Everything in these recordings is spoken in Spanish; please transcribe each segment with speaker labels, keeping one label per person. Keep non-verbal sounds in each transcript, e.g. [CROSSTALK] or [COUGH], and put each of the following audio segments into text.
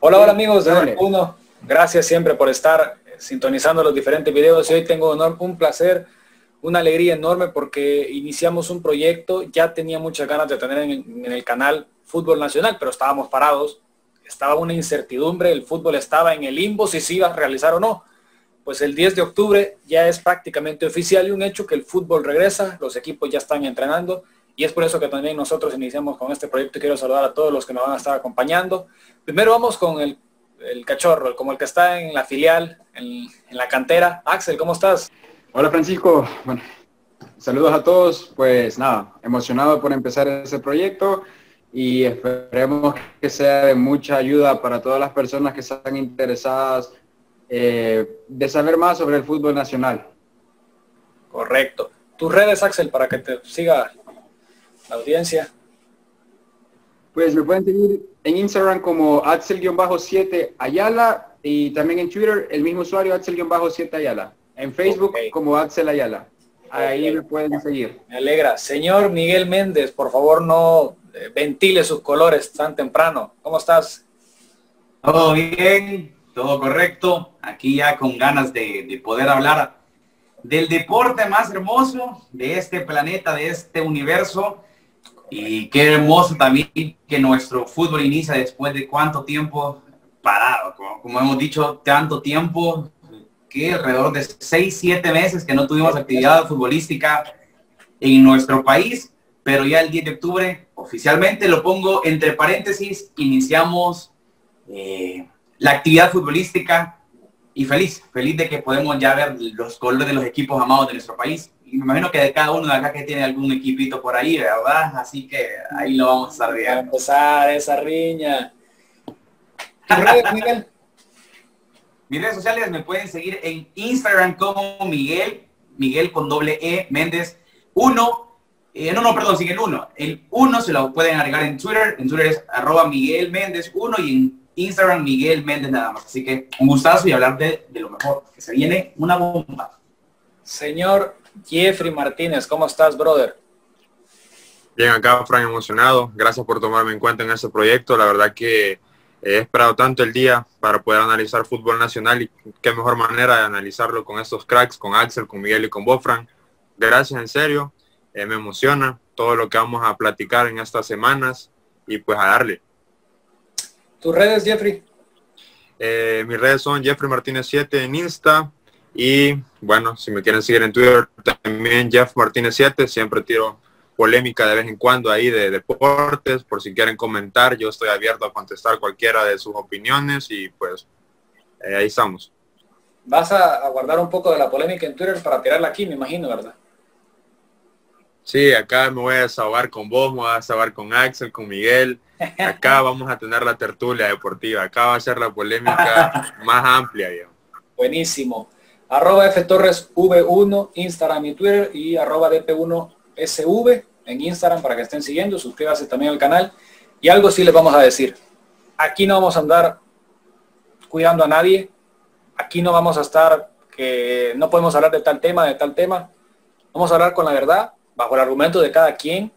Speaker 1: Hola, hola amigos de Uno. Gracias siempre por estar sintonizando los diferentes videos y hoy tengo un placer, una alegría enorme porque iniciamos un proyecto, ya tenía muchas ganas de tener en, el canal Fútbol Nacional, pero estábamos parados, estaba una incertidumbre, el fútbol estaba en el limbo si se iba a realizar o no. Pues el 10 de octubre ya es prácticamente oficial y un hecho que el fútbol regresa, los equipos ya están entrenando y es por eso que también nosotros iniciamos con este proyecto y quiero saludar a todos los que nos van a estar acompañando. Primero vamos con el, cachorro, como el que está en la filial, en, la cantera. Axel, ¿cómo estás?
Speaker 2: Hola Francisco, bueno, saludos a todos, pues nada, emocionado por empezar ese proyecto y esperemos que sea de mucha ayuda para todas las personas que están interesadas eh, de saber más sobre el fútbol nacional.
Speaker 1: Correcto. Tus redes, Axel, para que te siga la audiencia?
Speaker 2: Pues me pueden seguir en Instagram como Axel-7 Ayala y también en Twitter el mismo usuario Axel-7 Ayala. En Facebook como Axel Ayala. Ahí me pueden seguir.
Speaker 1: Me alegra. Señor Miguel Méndez, por favor no eh, ventile sus colores tan temprano. ¿Cómo estás?
Speaker 3: Todo bien, todo correcto. Aquí ya con ganas de, de poder hablar del deporte más hermoso de este planeta, de este universo y qué hermoso también que nuestro fútbol inicia después de cuánto tiempo parado, como, hemos dicho, tanto tiempo, que alrededor de 6, 7 meses que no tuvimos actividad futbolística en nuestro país, pero ya el 10 de octubre oficialmente lo pongo entre paréntesis, iniciamos eh, la actividad futbolística y feliz, feliz de que podemos ya ver los colores de los equipos amados de nuestro país me imagino que de cada uno de acá que tiene algún equipito por ahí, ¿verdad? Así que ahí lo vamos a estar viendo.
Speaker 1: A empezar esa riña. [LAUGHS]
Speaker 3: Mis redes sociales me pueden seguir en Instagram como Miguel, Miguel con doble E, Méndez, uno, eh, no, no, perdón, sigue el uno. El uno se lo pueden agregar en Twitter, en Twitter es arroba Miguel Méndez uno y en Instagram Miguel Méndez nada más. Así que un gustazo y hablar de, de lo mejor, que se viene una bomba.
Speaker 1: Señor Jeffrey Martínez, ¿cómo estás, brother?
Speaker 4: Bien, acá, Fran, emocionado. Gracias por tomarme en cuenta en este proyecto. La verdad que he esperado tanto el día para poder analizar fútbol nacional y qué mejor manera de analizarlo con estos cracks, con Axel, con Miguel y con Bofran. Gracias, en serio. Eh, me emociona todo lo que vamos a platicar en estas semanas y pues a darle.
Speaker 1: ¿Tus redes, Jeffrey?
Speaker 4: Eh, mis redes son Jeffrey Martínez 7 en Insta, y bueno, si me quieren seguir en Twitter, también Jeff Martínez 7, siempre tiro polémica de vez en cuando ahí de deportes, por si quieren comentar, yo estoy abierto a contestar cualquiera de sus opiniones y pues eh, ahí estamos.
Speaker 1: Vas a, guardar un poco de la polémica en Twitter para tirarla aquí, me imagino, ¿verdad?
Speaker 4: Sí, acá me voy a desahogar con vos, me voy a desahogar con Axel, con Miguel. Acá [LAUGHS] vamos a tener la tertulia deportiva, acá va a ser la polémica [LAUGHS] más amplia.
Speaker 1: Buenísimo arroba Torres V1, Instagram y Twitter y arroba DP1SV en Instagram para que estén siguiendo, suscríbase también al canal. Y algo sí les vamos a decir, aquí no vamos a andar cuidando a nadie, aquí no vamos a estar que no podemos hablar de tal tema, de tal tema, vamos a hablar con la verdad, bajo el argumento de cada quien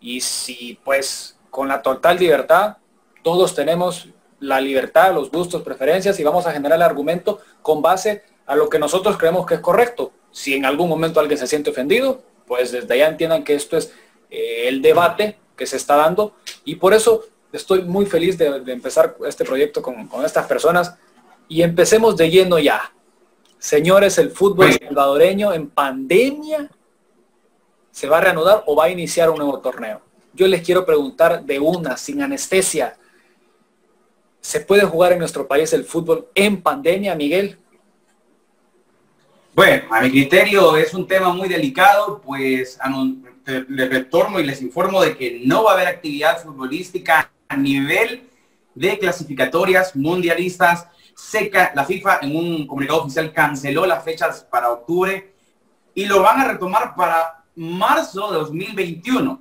Speaker 1: y si pues con la total libertad, todos tenemos la libertad, los gustos, preferencias y vamos a generar el argumento con base a lo que nosotros creemos que es correcto. Si en algún momento alguien se siente ofendido, pues desde allá entiendan que esto es eh, el debate que se está dando y por eso estoy muy feliz de, empezar este proyecto con, estas personas y empecemos de lleno ya. Señores, el fútbol salvadoreño en pandemia se va a reanudar o va a iniciar un nuevo torneo. Yo les quiero preguntar de una, sin anestesia. ¿Se puede jugar en nuestro país el fútbol en pandemia, Miguel?
Speaker 3: Bueno, a mi criterio es un tema muy delicado, pues les retorno y les informo de que no va a haber actividad futbolística a nivel de clasificatorias mundialistas. Seca, la FIFA en un comunicado oficial canceló las fechas para octubre y lo van a retomar para marzo de 2021.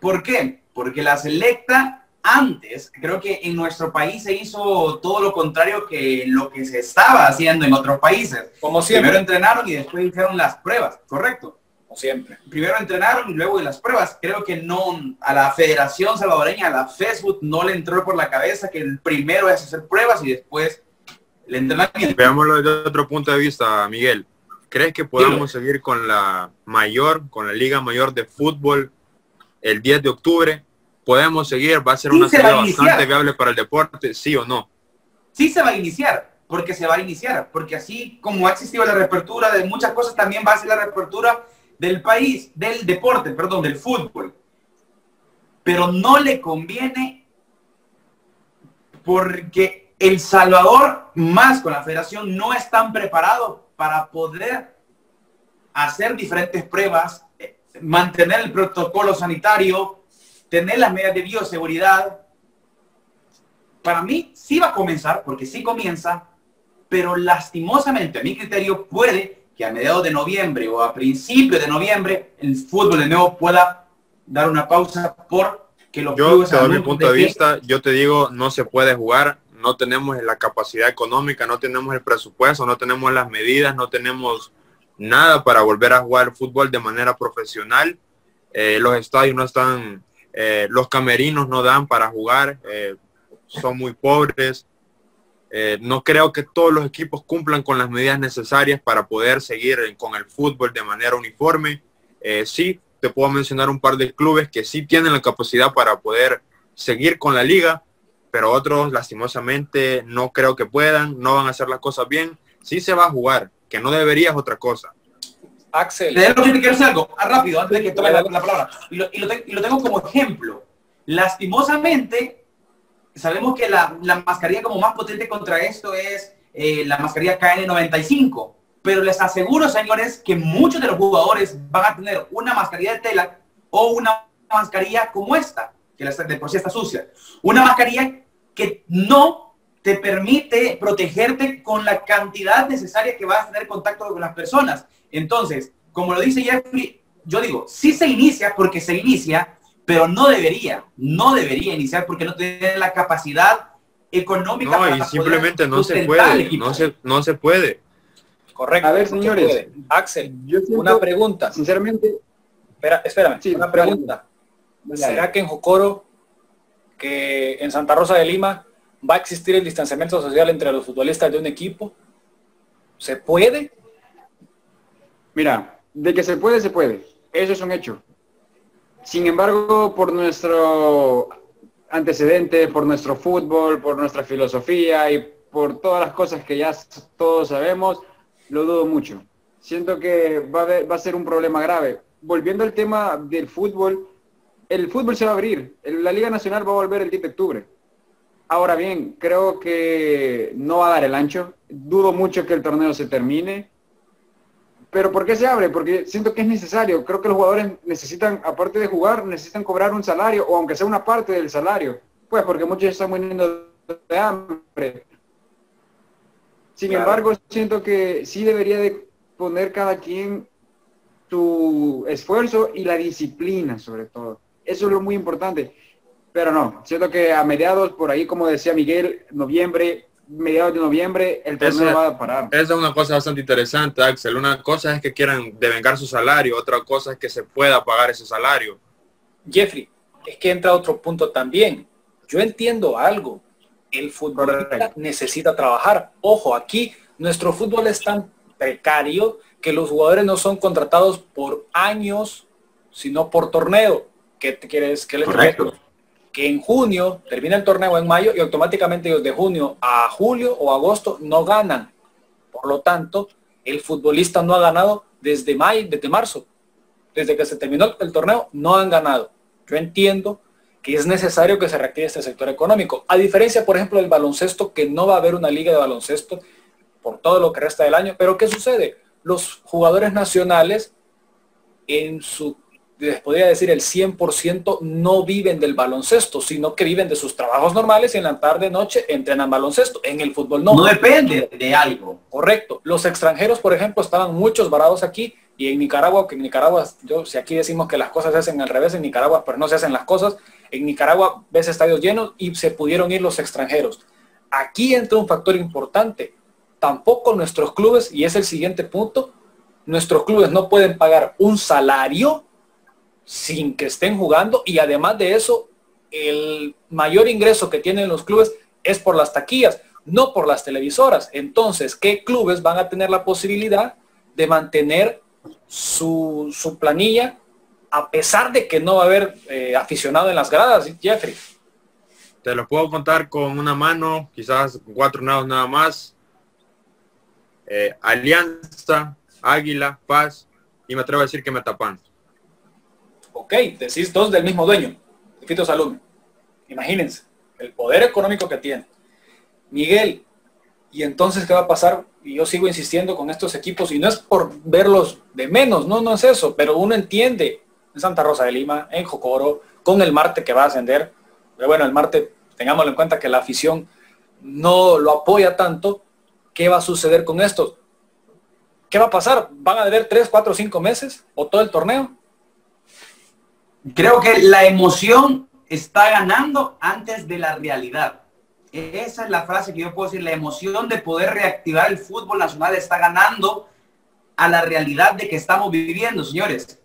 Speaker 3: ¿Por qué? porque la selecta antes, creo que en nuestro país se hizo todo lo contrario que lo que se estaba haciendo en otros países.
Speaker 1: Como siempre.
Speaker 3: Primero entrenaron y después hicieron las pruebas, ¿correcto?
Speaker 1: Como siempre.
Speaker 3: Primero entrenaron y luego de las pruebas. Creo que no, a la Federación Salvadoreña, a la Facebook, no le entró por la cabeza que el primero es hacer pruebas y después el entrenamiento.
Speaker 4: Veámoslo desde otro punto de vista, Miguel. ¿Crees que podamos seguir con la mayor, con la Liga Mayor de Fútbol el 10 de octubre? ¿Podemos seguir? ¿Va a ser
Speaker 3: Sí
Speaker 4: una
Speaker 3: se
Speaker 4: bastante viable para el deporte? ¿Sí o no?
Speaker 3: Sí se va a iniciar, porque se va a iniciar, porque así como ha existido la reapertura de muchas cosas, también va a ser la reapertura del país, del deporte, perdón, del fútbol. Pero no le conviene porque El Salvador, más con la federación, no están preparados para poder hacer diferentes pruebas, eh, mantener el protocolo sanitario, tener las medidas de bioseguridad. Para mí sí va a comenzar, porque sí comienza, pero lastimosamente, a mi criterio, puede que a mediados de noviembre o a principios de noviembre el fútbol de nuevo pueda dar una pausa porque los
Speaker 4: Yo, doy mi punto de
Speaker 3: que-
Speaker 4: vista, yo te digo, no se puede jugar, no tenemos la capacidad económica, no tenemos el presupuesto, no tenemos las medidas, no tenemos nada para volver a jugar fútbol de manera profesional. Eh, los estadios no están, eh, los camerinos no dan para jugar, eh, son muy pobres. Eh, no creo que todos los equipos cumplan con las medidas necesarias para poder seguir con el fútbol de manera uniforme. Sí, te puedo mencionar un par de clubes que sí tienen la capacidad para poder seguir con la liga, pero otros lastimosamente no creo que puedan, no van a hacer las cosas bien. Sí se va a jugar, que no debería es otra cosa.
Speaker 1: Axel,
Speaker 3: De hecho, yo te quiero decir algo, ah, rápido, antes de que tome la, la palabra. Y lo, y lo te- y lo tengo como ejemplo. Lastimosamente, sabemos que la, la mascarilla como más potente contra esto es eh, la mascarilla KN95. Pero les aseguro, señores, que muchos de los jugadores van a tener una mascarilla de tela o una mascarilla como esta, que la- de por sí está sucia. Una mascarilla que no te permite protegerte con la cantidad necesaria que vas a tener contacto con las personas. Entonces, como lo dice Jeffrey, yo digo, sí se inicia porque se inicia, pero no debería, no debería iniciar porque no tiene la capacidad económica.
Speaker 4: No,
Speaker 3: para
Speaker 4: y simplemente no se puede, no se, no se puede.
Speaker 1: correcto.
Speaker 2: A ver, señores.
Speaker 1: puede. Axel,
Speaker 2: Yo siento,
Speaker 1: una pregunta.
Speaker 2: sinceramente,
Speaker 1: Espera, espérame,
Speaker 2: Sí,
Speaker 1: una pregunta. ¿Será que en Jocoro, que en Santa Rosa de Lima, va a existir el distanciamiento social entre los futbolistas de un equipo? ¿Se puede?
Speaker 2: Mira, de que se puede, se puede. Eso es un hecho. Sin embargo, por nuestro antecedente, por nuestro fútbol, por nuestra filosofía y por todas las cosas que ya todos sabemos, lo dudo mucho. Siento que va a, va a ser un problema grave. Volviendo al tema del fútbol, el fútbol se va a abrir. La Liga Nacional va a volver el 10 de octubre. Ahora bien, creo que no va a dar el ancho. Dudo mucho que el torneo se termine. Pero ¿por qué se abre? Porque siento que es necesario. Creo que los jugadores necesitan, aparte de jugar, necesitan cobrar un salario, o aunque sea una parte del salario. Pues porque muchos están muriendo de hambre. Sin
Speaker 1: Claro.
Speaker 2: embargo, siento que sí debería de poner cada quien su esfuerzo y la disciplina, sobre todo. Eso es lo muy importante. Pero no, siento que a mediados, por ahí, como decía Miguel, noviembre, mediados de noviembre, el torneo va a parar.
Speaker 4: Esa es una cosa bastante interesante, Axel. Una cosa es que quieran devengar su salario, otra cosa es que se pueda pagar ese salario.
Speaker 1: Jeffrey, es que entra otro punto también. Yo entiendo algo. El futbolista
Speaker 2: Correcto.
Speaker 1: necesita trabajar. Ojo, aquí nuestro fútbol es tan precario que los jugadores no son contratados por años, sino por torneo. ¿Qué te quieres? ¿Qué les
Speaker 3: Correcto.
Speaker 1: Que en junio termina el torneo en mayo y automáticamente ellos de junio a julio o agosto no ganan. Por lo tanto, el futbolista no ha ganado desde mayo, desde marzo. Desde que se terminó el torneo, no han ganado. Yo entiendo que es necesario que se reactive este sector económico. A diferencia, por ejemplo, del baloncesto, que no va a haber una liga de baloncesto por todo lo que resta del año. Pero ¿qué sucede? Los jugadores nacionales, en su, les podría decir el 100%, no viven del baloncesto, sino que viven de sus trabajos normales y en la tarde, noche entrenan baloncesto. En el fútbol no.
Speaker 3: No depende de algo.
Speaker 1: Correcto. Los extranjeros, por ejemplo, estaban muchos varados aquí y en Nicaragua, que en Nicaragua, yo, si aquí decimos que las cosas se hacen al revés en Nicaragua, pero no se hacen las cosas, En Nicaragua ves estadios llenos y se pudieron ir los extranjeros. Aquí entra un factor importante. Tampoco nuestros clubes, y es el siguiente punto, nuestros clubes no pueden pagar un salario sin que estén jugando y además de eso, el mayor ingreso que tienen los clubes es por las taquillas, no por las televisoras. Entonces, ¿qué clubes van a tener la posibilidad de mantener su, planilla a pesar de que no va a haber eh, aficionado en las gradas, Jeffrey?
Speaker 4: Te lo puedo contar con una mano, quizás cuatro nados nada más. Eh, Alianza, Águila, Paz y me atrevo a decir que me tapan.
Speaker 1: Ok, decís dos del mismo dueño, Fito Salud. Imagínense, el poder económico que tiene. Miguel, ¿y entonces qué va a pasar? Y yo sigo insistiendo con estos equipos y no es por verlos de menos, no, no es eso, pero uno entiende en Santa Rosa de Lima, en Jocoro, con el Marte que va a ascender. Pero bueno, el Marte, tengámoslo en cuenta que la afición no lo apoya tanto. ¿Qué va a suceder con esto? ¿Qué va a pasar? ¿Van a deber tres, cuatro, cinco meses o todo el torneo?
Speaker 3: Creo que la emoción está ganando antes de la realidad. Esa es la frase que yo puedo decir. La emoción de poder reactivar el fútbol nacional está ganando a la realidad de que estamos viviendo, señores.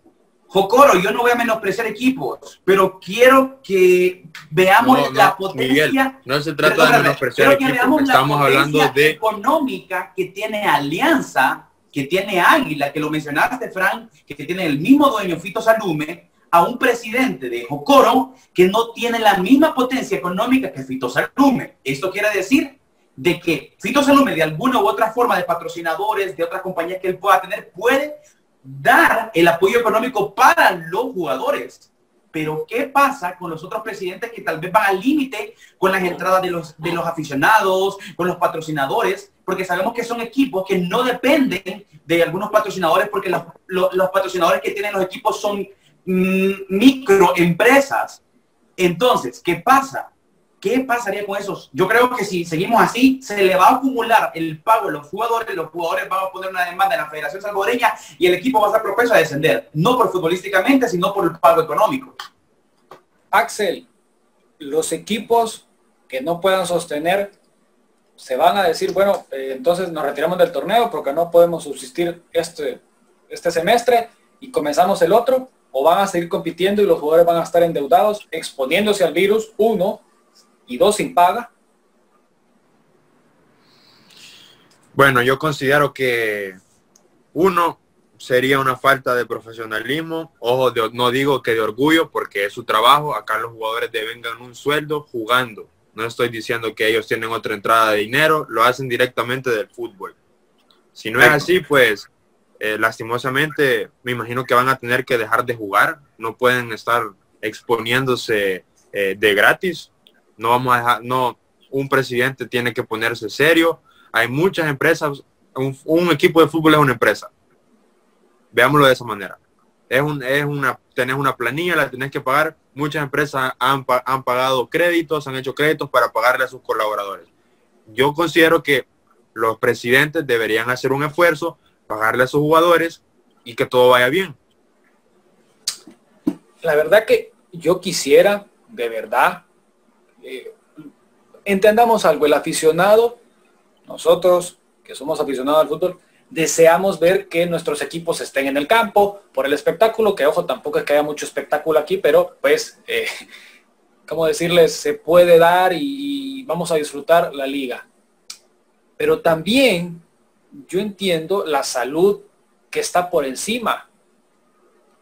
Speaker 3: Jocoro, yo no voy a menospreciar equipos, pero quiero que veamos la potencia.
Speaker 4: no se trata de menospreciar equipos, estamos hablando de
Speaker 3: económica que tiene Alianza, que tiene Águila, que lo mencionaste, Frank, que tiene el mismo dueño Fito Salume, a un presidente de Jocoro que no tiene la misma potencia económica que Fito Salume. Esto quiere decir de que Fito Salume de alguna u otra forma de patrocinadores, de otras compañías que él pueda tener, puede dar el apoyo económico para los jugadores. Pero ¿qué pasa con los otros presidentes que tal vez van al límite con las entradas de los, de los aficionados, con los patrocinadores? Porque sabemos que son equipos que no dependen de algunos patrocinadores porque los, los patrocinadores que tienen los equipos son microempresas. Entonces, ¿qué pasa? ¿Qué pasaría con esos? Yo creo que si seguimos así, se le va a acumular el pago de los jugadores, los jugadores van a poner una demanda en la Federación Salvadoreña y el equipo va a estar propenso a descender, no por futbolísticamente, sino por el pago económico.
Speaker 1: Axel, los equipos que no puedan sostener se van a decir, bueno, eh, entonces nos retiramos del torneo porque no podemos subsistir este, este semestre y comenzamos el otro o van a seguir compitiendo y los jugadores van a estar endeudados, exponiéndose al virus, uno, y dos, sin paga?
Speaker 4: Bueno, yo considero que uno sería una falta de profesionalismo, ojo, no digo que de orgullo, porque es su trabajo, acá los jugadores deben ganar un sueldo jugando. No estoy diciendo que ellos tienen otra entrada de dinero, lo hacen directamente del fútbol. Si no es así, pues eh, lastimosamente me imagino que van a tener que dejar de jugar, no pueden estar exponiéndose eh, de gratis, no vamos a dejar, no, un presidente tiene que ponerse serio, hay muchas empresas, un, equipo de fútbol es una empresa, veámoslo de esa manera, es, un, es una, tenés una planilla, la tenés que pagar, muchas empresas han, han pagado créditos, han hecho créditos para pagarle a sus colaboradores. Yo considero que los presidentes deberían hacer un esfuerzo pagarle a sus jugadores y que todo vaya bien.
Speaker 1: La verdad que yo quisiera, de verdad, eh, entendamos algo, el aficionado, nosotros que somos aficionados al fútbol, deseamos ver que nuestros equipos estén en el campo por el espectáculo, que ojo, tampoco es que haya mucho espectáculo aquí, pero pues, eh, [LAUGHS] como decirles, se puede dar y vamos a disfrutar la liga. Pero también yo entiendo la salud que está por encima.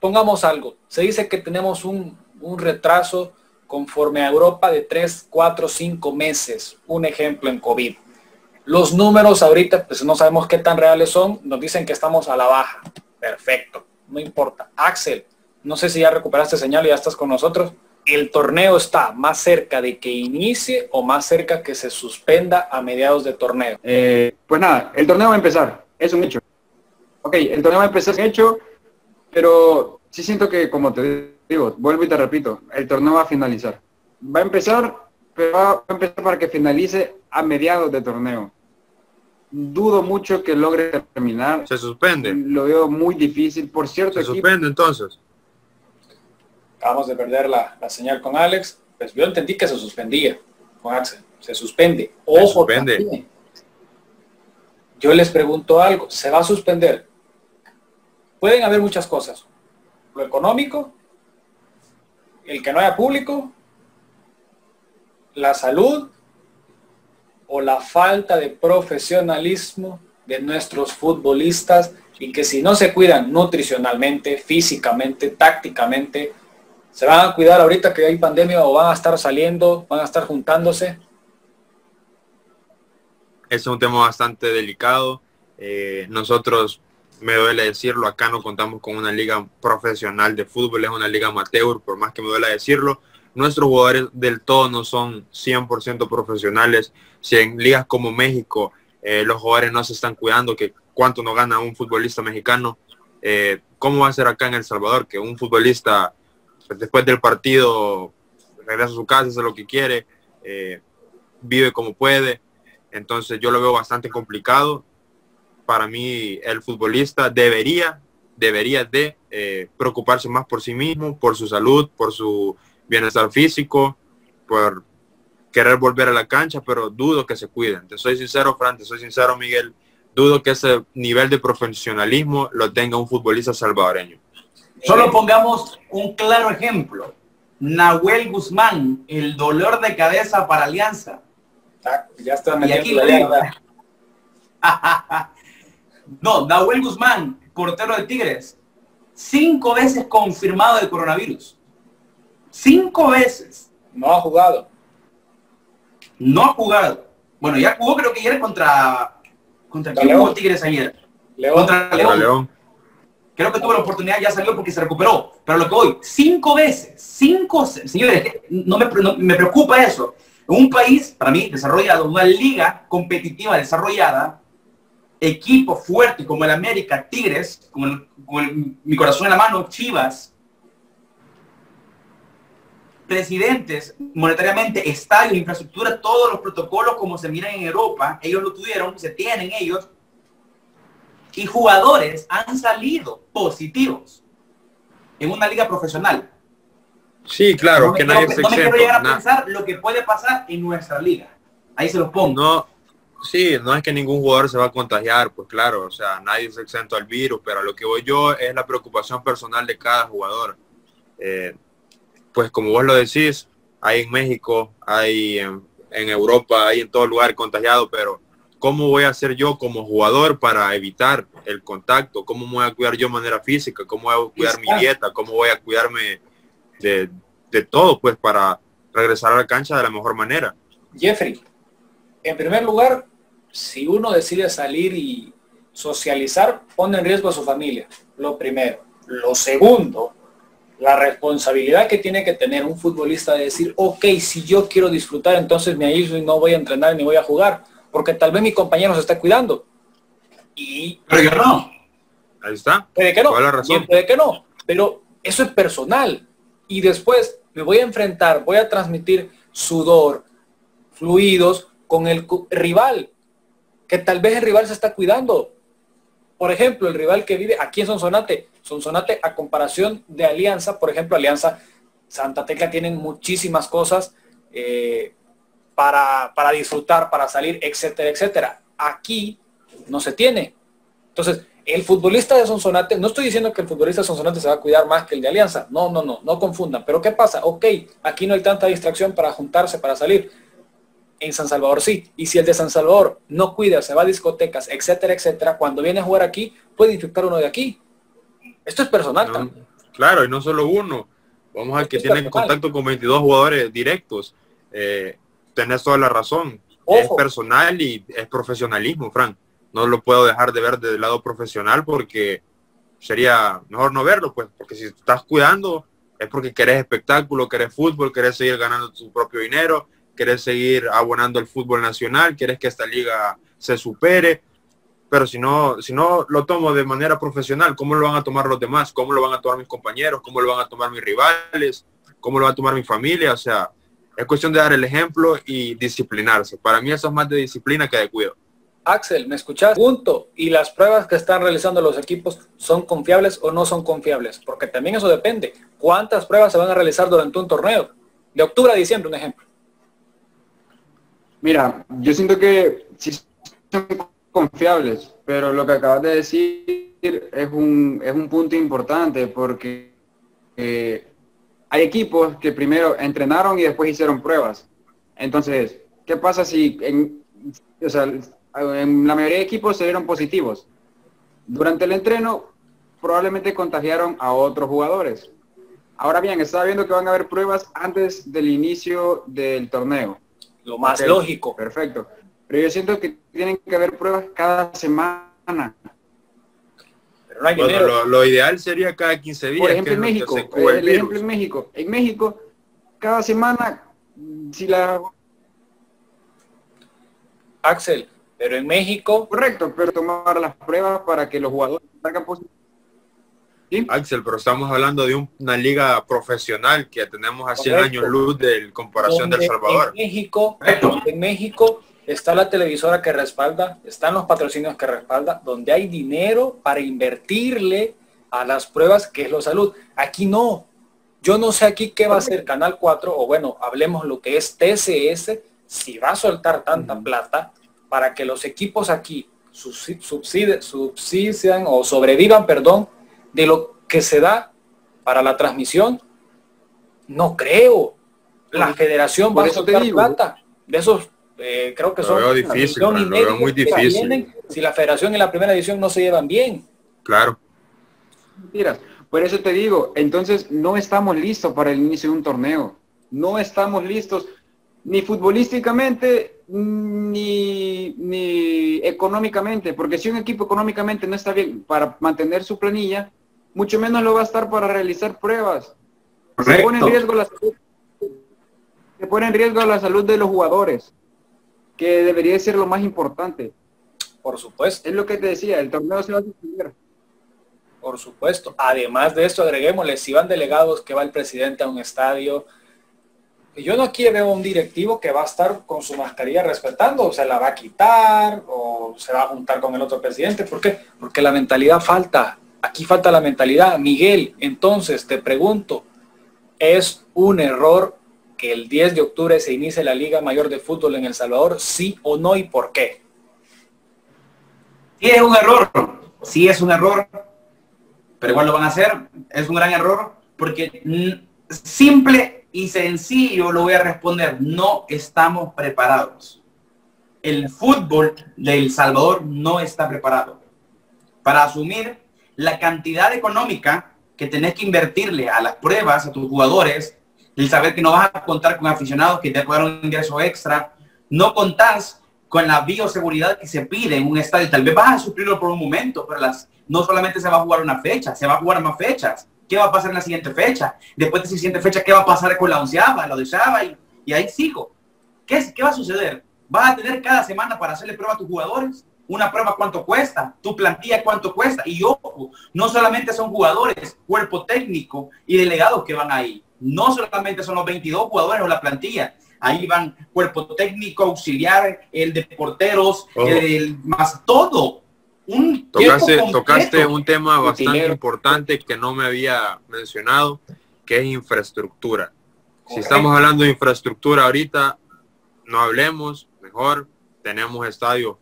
Speaker 1: Pongamos algo, se dice que tenemos un, retraso conforme a Europa de 3, 4, 5 meses, un ejemplo en COVID. Los números ahorita, pues no sabemos qué tan reales son, nos dicen que estamos a la baja. Perfecto, no importa. Axel, no sé si ya recuperaste señal y ya estás con nosotros. ¿El torneo está más cerca de que inicie o más cerca que se suspenda a mediados de torneo?
Speaker 2: Eh, pues nada, el torneo va a empezar, es un hecho. Ok, el torneo va a empezar, es un hecho, pero sí siento que, como te digo, vuelvo y te repito, el torneo va a finalizar. Va a empezar, pero va a empezar para que finalice a mediados de torneo. Dudo mucho que logre terminar.
Speaker 4: Se suspende.
Speaker 2: Lo veo muy difícil. Por cierto,
Speaker 4: se suspende entonces.
Speaker 1: Acabamos de perder la, la, señal con Alex, pues yo entendí que se suspendía con Axel, se suspende. Ojo, se suspende. Yo les pregunto algo, ¿se va a suspender? Pueden haber muchas cosas. Lo económico, el que no haya público, la salud o la falta de profesionalismo de nuestros futbolistas y que si no se cuidan nutricionalmente, físicamente, tácticamente, se van a cuidar ahorita que hay pandemia o van a estar saliendo, van a estar juntándose.
Speaker 4: Es un tema bastante delicado. Eh, nosotros, me duele decirlo, acá no contamos con una liga profesional de fútbol, es una liga amateur, por más que me duele decirlo. Nuestros jugadores del todo no son 100% profesionales. Si en ligas como México eh, los jugadores no se están cuidando, que cuánto no gana un futbolista mexicano, eh, ¿cómo va a ser acá en El Salvador? Que un futbolista después del partido regresa a su casa, hace lo que quiere, eh, vive como puede. Entonces yo lo veo bastante complicado. Para mí el futbolista debería, debería de preocuparse más por sí mismo, por su salud, por su bienestar físico, por querer volver a la cancha, pero dudo que se cuiden. Te soy sincero, Fran, te soy sincero, Miguel, dudo que ese nivel de profesionalismo lo tenga un futbolista salvadoreño.
Speaker 3: Solo pongamos un claro ejemplo. Nahuel Guzmán, el dolor de cabeza para Alianza.
Speaker 1: Ah, ya está
Speaker 3: y aquí [LAUGHS] No, Nahuel Guzmán, portero de Tigres, cinco veces confirmado de coronavirus. Cinco veces.
Speaker 1: No ha jugado.
Speaker 3: No ha jugado. Bueno, ya jugó creo que ayer contra... ¿Contra quién jugó Tigres ayer?
Speaker 1: León.
Speaker 3: Contra León. Creo que tuvo la oportunidad, ya salió porque se recuperó. Pero lo que hoy, cinco veces, cinco, señores, no me, me preocupa eso. Un país, para mí, desarrollado, una liga competitiva desarrollada, equipo fuerte como el América, Tigres, con mi corazón en la mano, Chivas, presidentes monetariamente, estadio, infraestructura, todos los protocolos como se miran en Europa, ellos lo tuvieron, se tienen ellos, y jugadores han salido positivos en una liga profesional.
Speaker 4: Sí, claro, que nadie se
Speaker 3: No me quiero llegar a pensar lo que puede pasar en nuestra liga. Ahí se los pongo.
Speaker 4: No, sí, no es que ningún jugador se va a contagiar, pues claro, o sea, nadie es exento al virus, pero lo que voy yo es la preocupación personal de cada jugador. Eh, pues como vos lo decís, hay en México, hay en, Europa, hay en todo lugar contagiado, pero ¿cómo voy a hacer yo como jugador para evitar el contacto? ¿Cómo voy a cuidar yo de manera física? ¿Cómo voy a cuidar mi dieta? ¿Cómo voy a cuidarme de, de todo, pues, para regresar a la cancha de la mejor manera?
Speaker 1: Jeffrey, en primer lugar, si uno decide salir y socializar, pone en riesgo a su familia, lo primero. Lo segundo, la responsabilidad que tiene que tener un futbolista de decir, ok, si yo quiero disfrutar, entonces me aíslo y no voy a entrenar ni voy a jugar, porque tal vez mi compañero se está cuidando. Y,
Speaker 3: pero yo no.
Speaker 4: Ahí está.
Speaker 1: Puede que no. Puede que no. Pero eso es personal. Y después me voy a enfrentar, voy a transmitir sudor, fluidos con el rival, que tal vez el rival se está cuidando. Por ejemplo, el rival que vive aquí en Sonsonate, Sonsonate a comparación de Alianza, por ejemplo, Alianza Santa Tecla tienen muchísimas cosas eh, para, para disfrutar, para salir, etcétera, etcétera. Aquí no se tiene. Entonces, el futbolista de Sonsonate, no estoy diciendo que el futbolista de Sonsonate se va a cuidar más que el de Alianza, no, no, no, no confundan. Pero ¿qué pasa? Ok, aquí no hay tanta distracción para juntarse, para salir en San Salvador sí. Y si el de San Salvador no cuida, se va a discotecas, etcétera, etcétera, cuando viene a jugar aquí, puede infectar uno de aquí. Esto es personal
Speaker 4: Claro, y no solo uno. Vamos a que tiene contacto con 22 jugadores directos. Eh, tenés toda la razón. Es personal y es profesionalismo, Frank. No lo puedo dejar de ver desde el lado profesional porque sería mejor no verlo, pues, porque si estás cuidando es porque querés espectáculo, querés fútbol, querés seguir ganando tu propio dinero, querés seguir abonando el fútbol nacional, querés que esta liga se supere, pero si no, si no lo tomo de manera profesional, ¿cómo lo van a tomar los demás? ¿Cómo lo van a tomar mis compañeros? ¿Cómo lo van a tomar mis rivales? ¿Cómo lo va a tomar mi familia? O sea, es cuestión de dar el ejemplo y disciplinarse. Para mí eso es más de disciplina que de cuidado.
Speaker 1: Axel, ¿me escuchas? Punto. ¿Y las pruebas que están realizando los equipos son confiables o no son confiables? Porque también eso depende. ¿Cuántas pruebas se van a realizar durante un torneo? De octubre a diciembre, un ejemplo.
Speaker 2: Mira, yo siento que sí son confiables, pero lo que acabas de decir es un, es un punto importante porque eh, hay equipos que primero entrenaron y después hicieron pruebas. Entonces, ¿qué pasa si en, o sea, en la mayoría de equipos se dieron positivos? Durante el entreno probablemente contagiaron a otros jugadores. Ahora bien, estaba viendo que van a haber pruebas antes del inicio del torneo.
Speaker 1: Lo más lógico.
Speaker 2: Perfecto. Pero yo siento que tienen que haber pruebas cada semana.
Speaker 4: Pero no hay bueno, lo, ideal sería cada 15 días.
Speaker 2: Por ejemplo, en México, el, ejemplo en México. En México, cada semana, si la...
Speaker 1: Axel, pero en México...
Speaker 2: Correcto, pero tomar las pruebas para que los jugadores salgan positivos.
Speaker 4: Axel, pero estamos hablando de una liga profesional que tenemos a 100 años luz de comparación del Salvador.
Speaker 1: En México, en México está la televisora que respalda, están los patrocinios que respalda, donde hay dinero para invertirle a las pruebas que es la salud. Aquí no. Yo no sé aquí qué va a hacer Canal 4, o bueno, hablemos lo que es TCS, si va a soltar tanta plata para que los equipos aquí subsiden, subsidian o sobrevivan, perdón, de lo que se da para la transmisión. No creo. La federación va a soltar plata de esos eh, creo que son
Speaker 4: difícil, muy difícil.
Speaker 1: si la federación y la primera edición no se llevan bien.
Speaker 4: Claro.
Speaker 2: Mira, por eso te digo, entonces no estamos listos para el inicio de un torneo. No estamos listos ni futbolísticamente ni, ni económicamente, porque si un equipo económicamente no está bien para mantener su planilla, mucho menos lo va a estar para realizar pruebas. Se pone en riesgo la se pone en riesgo la salud de los jugadores que debería ser lo más importante.
Speaker 1: Por supuesto.
Speaker 2: Es lo que te decía, el torneo se va a suspender.
Speaker 1: Por supuesto. Además de esto, agreguémosle, si van delegados que va el presidente a un estadio, yo no veo un directivo que va a estar con su mascarilla respetando, o se la va a quitar, o se va a juntar con el otro presidente. ¿Por qué? Porque la mentalidad falta. Aquí falta la mentalidad. Miguel, entonces te pregunto, ¿es un error que el 10 de octubre se inicie la Liga Mayor de Fútbol en El Salvador, sí o no y por qué?
Speaker 3: Sí es un error, sí es un error, pero igual lo van a hacer, es un gran error porque simple y sencillo lo voy a responder, no estamos preparados. El fútbol de El Salvador no está preparado para asumir la cantidad económica que tenés que invertirle a las pruebas, a tus jugadores, el saber que no vas a contar con aficionados que te puedan un ingreso extra, no contás con la bioseguridad que se pide en un estadio. Tal vez vas a suplirlo por un momento, pero las, no solamente se va a jugar una fecha, se va a jugar más fechas. ¿Qué va a pasar en la siguiente fecha? Después de la siguiente fecha, ¿qué va a pasar con la onceava, la deseaba? Y, y ahí sigo. ¿Qué, ¿Qué va a suceder? ¿Vas a tener cada semana para hacerle prueba a tus jugadores? Una prueba cuánto cuesta, tu plantilla cuánto cuesta. Y ojo, no solamente son jugadores, cuerpo técnico y delegados que van ahí no solamente son los 22 jugadores o la plantilla, ahí van cuerpo técnico, auxiliar, el de porteros, el, más todo.
Speaker 4: Un tocaste, un tema bastante importante que no me había mencionado, que es infraestructura. Si estamos hablando de infraestructura ahorita, no hablemos, mejor tenemos estadios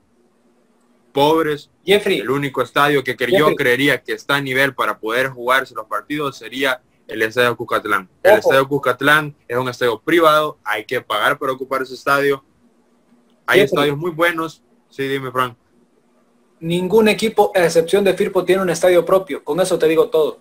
Speaker 4: pobres.
Speaker 1: Jeffrey.
Speaker 4: El único estadio que yo creería que está a nivel para poder jugarse los partidos sería el Estadio Cuscatlán. El Estadio Cuscatlán es un estadio privado, hay que pagar para ocupar ese estadio. Hay estadios muy buenos. Sí, dime, Frank.
Speaker 1: Ningún equipo, a excepción de Firpo, tiene un estadio propio. Con eso te digo todo.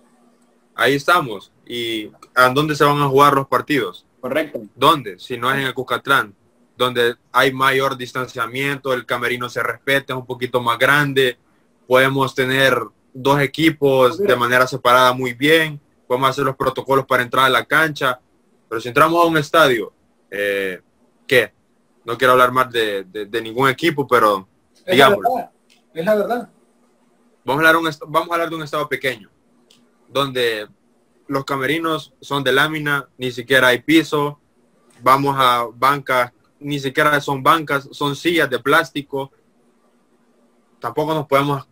Speaker 4: Ahí estamos. ¿Y a dónde se van a jugar los partidos?
Speaker 2: Correcto.
Speaker 4: ¿Dónde? Si no es en el Cuscatlán, donde hay mayor distanciamiento, el camerino se respeta, es un poquito más grande, podemos tener dos equipos de manera separada muy bien podemos hacer los protocolos para entrar a la cancha, pero si entramos a un estadio, eh, ¿qué? No quiero hablar más de, ningún equipo, pero digamos.
Speaker 1: Es la verdad.
Speaker 4: Vamos a, hablar vamos a hablar de un estado pequeño, donde los camerinos son de lámina, ni siquiera hay piso, vamos a bancas, ni siquiera son bancas, son sillas de plástico. Tampoco nos podemos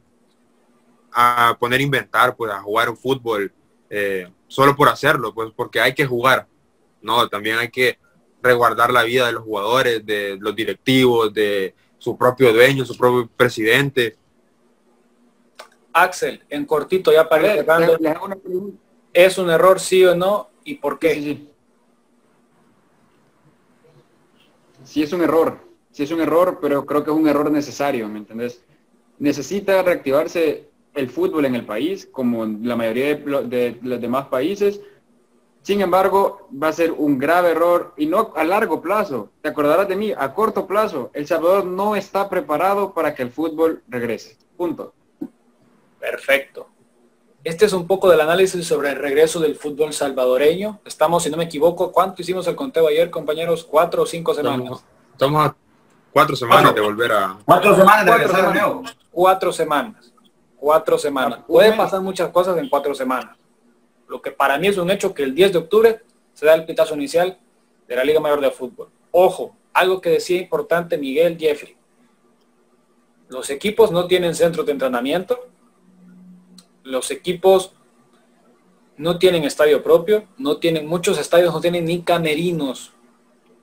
Speaker 4: a poner a inventar, pues a jugar un fútbol eh, solo por hacerlo, pues porque hay que jugar. No, también hay que resguardar la vida de los jugadores, de los directivos, de su propio dueño, su propio presidente.
Speaker 1: Axel, en cortito ya para ir ¿es un error sí o no? ¿Y por qué?
Speaker 2: Sí, sí, es un error, sí es un error, pero creo que es un error necesario, ¿me entendés? Necesita reactivarse el fútbol en el país, como la mayoría de los demás países, sin embargo, va a ser un grave error y no a largo plazo. Te acordarás de mí, a corto plazo, El Salvador no está preparado para que el fútbol regrese. Punto.
Speaker 1: Perfecto. Este es un poco del análisis sobre el regreso del fútbol salvadoreño. Estamos, si no me equivoco, ¿cuánto hicimos el conteo ayer, compañeros? ¿Cuatro o cinco semanas?
Speaker 4: Estamos, a cuatro semanas de volver a...
Speaker 3: Cuatro semanas de
Speaker 1: cuatro semanas. Cuatro semanas. Cuatro semanas. Pueden pasar muchas cosas en cuatro semanas. Lo que para mí es un hecho que el 10 de octubre se da el pitazo inicial de la Liga Mayor de Fútbol. Ojo, algo que decía importante Miguel Jeffrey. Los equipos no tienen centros de entrenamiento. Los equipos no tienen estadio propio. No tienen, muchos estadios no tienen ni camerinos.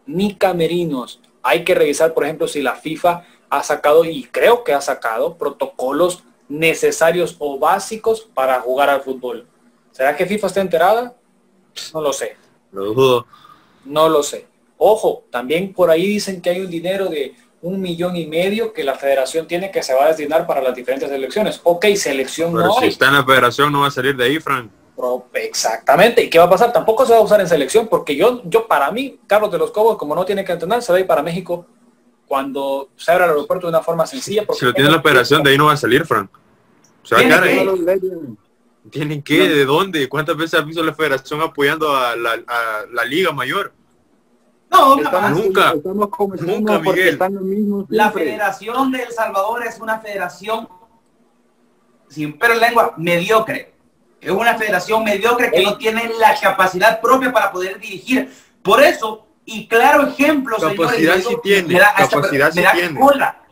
Speaker 1: Ni camerinos. Hay que revisar, por ejemplo, si la FIFA ha sacado, y creo que ha sacado, protocolos necesarios o básicos para jugar al fútbol. ¿Será que FIFA está enterada? No lo sé.
Speaker 4: Lo dudo.
Speaker 1: No lo sé. Ojo, también por ahí dicen que hay un dinero de un millón y medio que la federación tiene que se va a destinar para las diferentes elecciones. Ok, selección
Speaker 4: Pero si está en la federación no va a salir de ahí, Frank.
Speaker 1: Exactamente. ¿Y qué va a pasar? Tampoco se va a usar en selección porque yo, yo para mí, Carlos de los Cobos, como no tiene que entrenar, se va a ir para México cuando se abra el aeropuerto de una forma sencilla.
Speaker 4: si lo tiene la federación, de ahí no va a salir, Frank. Se va a quedar ahí. ¿Tienen qué? ¿De dónde? ¿Cuántas veces ha visto la federación apoyando a la, Liga Mayor?
Speaker 3: No,
Speaker 4: nunca. nunca, Miguel.
Speaker 3: La Federación de El Salvador es una federación, sin pero en lengua, mediocre. Es una federación mediocre que no tiene la capacidad propia para poder dirigir. Por eso, y claro ejemplo,
Speaker 4: capacidad sí tiene. capacidad sí tiene.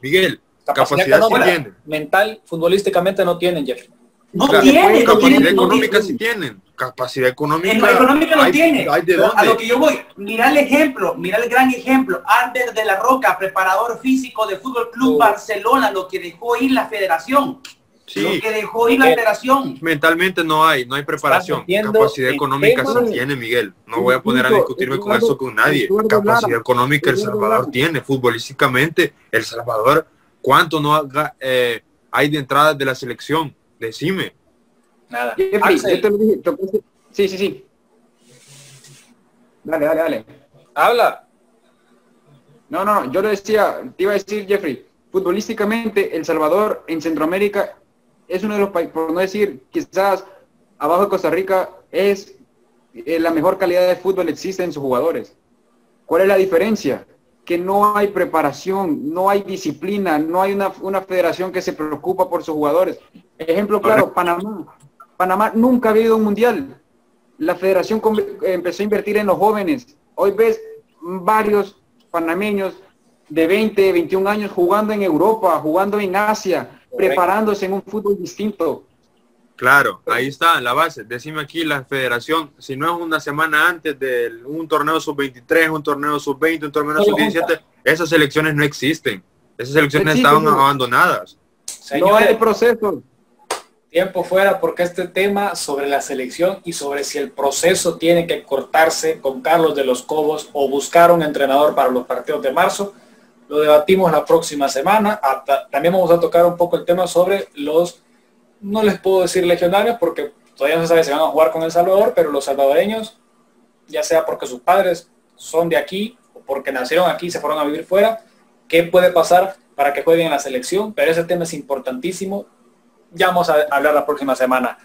Speaker 4: Miguel, capacidad, sí tiene.
Speaker 1: Mental, futbolísticamente no tienen, Jeff.
Speaker 3: No tiene,
Speaker 4: capacidad económica sí tienen. Capacidad económica.
Speaker 3: En económica no tiene. a lo que yo voy, mira el ejemplo, mira el gran ejemplo. Ander de la Roca, preparador físico de Fútbol Club Barcelona, lo que dejó ir la federación. Sí. Lo que dejó ir la federación.
Speaker 4: Mentalmente no hay, no hay preparación. Capacidad económica sí tiene, Miguel. No voy a poner a discutirme con eso con nadie. Capacidad económica El Salvador tiene. Futbolísticamente, El Salvador, ¿cuánto no eh, hay de entradas de la selección? Decime.
Speaker 1: Nada.
Speaker 2: Sí, sí, sí. Dale, dale, dale.
Speaker 1: Habla.
Speaker 2: No, no, yo le decía, te iba a decir, Jeffrey, futbolísticamente El Salvador en Centroamérica es uno de los países, por no decir quizás abajo de Costa Rica, es eh, la mejor calidad de fútbol existe en sus jugadores. ¿Cuál es la diferencia? Que no hay preparación, no hay disciplina, no hay una, una federación que se preocupa por sus jugadores. Ejemplo claro, Panamá. Panamá nunca ha habido un mundial. La federación empezó a invertir en los jóvenes. Hoy ves varios panameños de 20, 21 años jugando en Europa, jugando en Asia, preparándose en un fútbol distinto.
Speaker 4: Claro, ahí está la base. Decime aquí la federación, si no es una semana antes de un torneo sub-23, un torneo sub-20, un torneo sub-17, esas selecciones no existen. Esas selecciones estaban abandonadas.
Speaker 2: no hay proceso
Speaker 1: tiempo fuera porque este tema sobre la selección y sobre si el proceso tiene que cortarse con Carlos de los Cobos o buscar un entrenador para los partidos de marzo, lo debatimos la próxima semana. también vamos a tocar un poco el tema sobre los, no les puedo decir legionarios porque todavía no se sabe si van a jugar con El Salvador, pero los salvadoreños, ya sea porque sus padres son de aquí o porque nacieron aquí y se fueron a vivir fuera, ¿qué puede pasar para que jueguen en la selección? Pero ese tema es importantísimo ya vamos a hablar la próxima semana.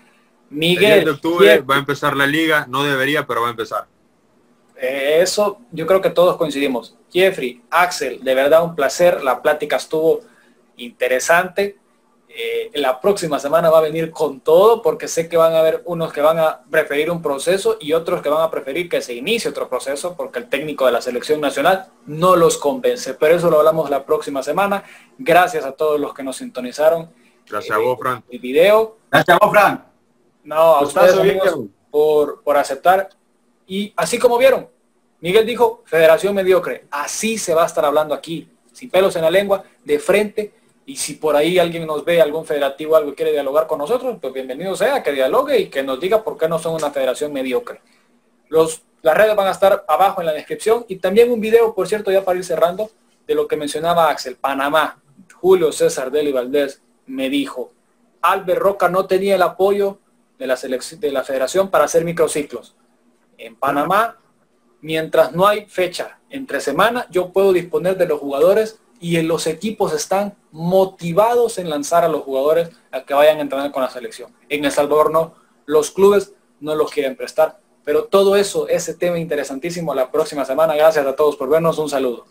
Speaker 1: Miguel.
Speaker 4: de octubre va a empezar la liga, no debería, pero va a empezar.
Speaker 1: Eh, eso yo creo que todos coincidimos. Jeffrey, Axel, de verdad un placer, la plática estuvo interesante. Eh, la próxima semana va a venir con todo porque sé que van a haber unos que van a preferir un proceso y otros que van a preferir que se inicie otro proceso porque el técnico de la selección nacional no los convence. Pero eso lo hablamos la próxima semana. Gracias a todos los que nos sintonizaron
Speaker 4: Gracias a vos, Fran.
Speaker 1: El video.
Speaker 3: Gracias a vos, Fran.
Speaker 1: No, a ustedes, amigos, por, por aceptar. Y así como vieron, Miguel dijo, federación mediocre. Así se va a estar hablando aquí, sin pelos en la lengua, de frente. Y si por ahí alguien nos ve, algún federativo, algo quiere dialogar con nosotros, pues bienvenido sea, que dialogue y que nos diga por qué no son una federación mediocre. Los, las redes van a estar abajo en la descripción y también un video, por cierto, ya para ir cerrando, de lo que mencionaba Axel, Panamá. Julio César Deli Valdés me dijo, Albert Roca no tenía el apoyo de la, de la federación para hacer microciclos. En Panamá, mientras no hay fecha entre semana, yo puedo disponer de los jugadores y en los equipos están motivados en lanzar a los jugadores a que vayan a entrenar con la selección. En El Salvador no, los clubes no los quieren prestar. Pero todo eso, ese tema interesantísimo la próxima semana. Gracias a todos por vernos. Un saludo.